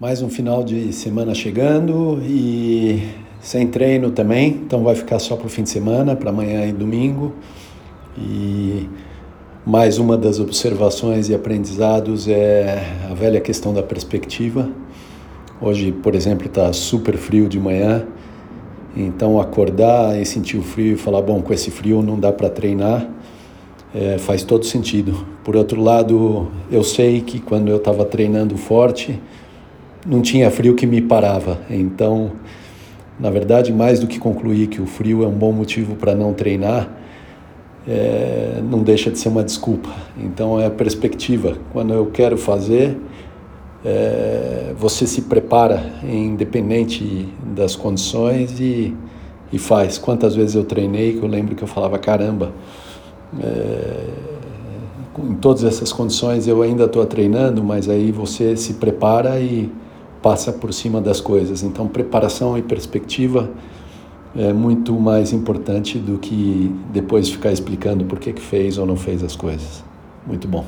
Mais um final de semana chegando e sem treino também, então vai ficar só para o fim de semana, para amanhã e domingo. E mais uma das observações e aprendizados é a velha questão da perspectiva. Hoje, por exemplo, está super frio de manhã, então acordar e sentir o frio e falar: bom, com esse frio não dá para treinar, é, faz todo sentido. Por outro lado, eu sei que quando eu estava treinando forte, não tinha frio que me parava. Então, na verdade, mais do que concluir que o frio é um bom motivo para não treinar, é, não deixa de ser uma desculpa. Então, é a perspectiva. Quando eu quero fazer, é, você se prepara, independente das condições, e, e faz. Quantas vezes eu treinei que eu lembro que eu falava: caramba. É, em todas essas condições eu ainda estou treinando, mas aí você se prepara e passa por cima das coisas. Então, preparação e perspectiva é muito mais importante do que depois ficar explicando por que, que fez ou não fez as coisas. Muito bom.